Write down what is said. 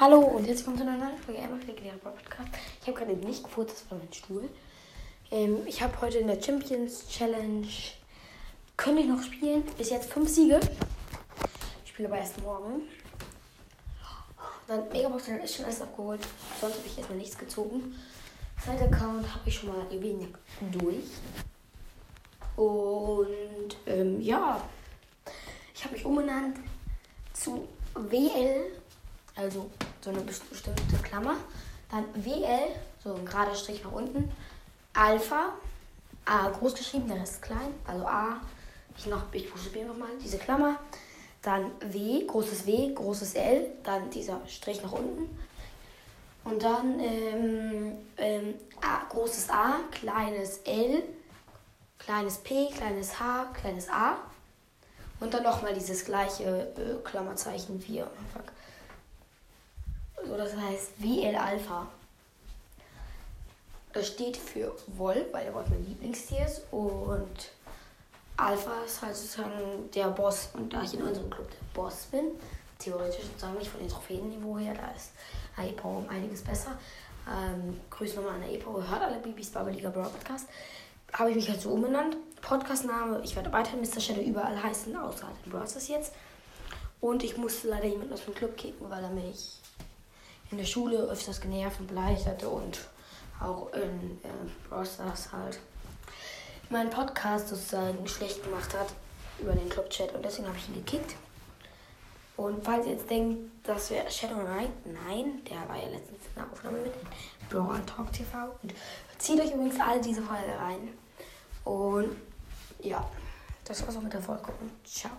Hallo und herzlich willkommen zu einer neuen Folge Emma legendäre Podcast. Ich habe gerade nicht gefurzt, das war mein Stuhl. Ähm, ich habe heute in der Champions Challenge, könnte ich noch spielen, bis jetzt fünf Siege. Ich spiele aber erst morgen. Dann Megabox ist schon alles abgeholt, sonst habe ich erstmal nichts gezogen. Side Account habe ich schon mal Juwelen durch. Und ähm, ja, ich habe mich umbenannt zu WL also so eine bestimmte Klammer. Dann WL, so ein gerader Strich nach unten. Alpha, A groß geschrieben, der Rest klein. Also A, ich, noch, ich buchstabiere nochmal diese Klammer. Dann W, großes W, großes L, dann dieser Strich nach unten. Und dann ähm, ähm, A, großes A, kleines L, kleines P, kleines H, kleines A. Und dann nochmal dieses gleiche äh, Klammerzeichen wie am Anfang. So, das heißt WL Alpha. Das steht für Wolf, weil der Wolf mein Lieblingstier ist. Und Alpha ist halt sozusagen der Boss. Und da ich in unserem Club der Boss bin, theoretisch sozusagen nicht von den Trophäenniveau her, da ist AEPO um einiges besser. Ähm, Grüße nochmal an AEPO, hört alle Bibis Liga Brawl Podcast. Habe ich mich halt so umbenannt. Podcastname, ich werde weiterhin Mr. Shadow überall heißen, außer halt in Brawl jetzt. Und ich musste leider jemanden aus dem Club kicken, weil er mich in der Schule öfters genervt und beleidigt hatte und auch in äh, Rosters halt meinen Podcast sozusagen schlecht gemacht hat über den Clubchat und deswegen habe ich ihn gekickt. Und falls ihr jetzt denkt, das wäre Shadow Knight, nein, der war ja letztens in der Aufnahme mit Brawl Talk TV. Und zieht euch übrigens alle diese Folge rein. Und ja, das war's auch mit der Folge und ciao.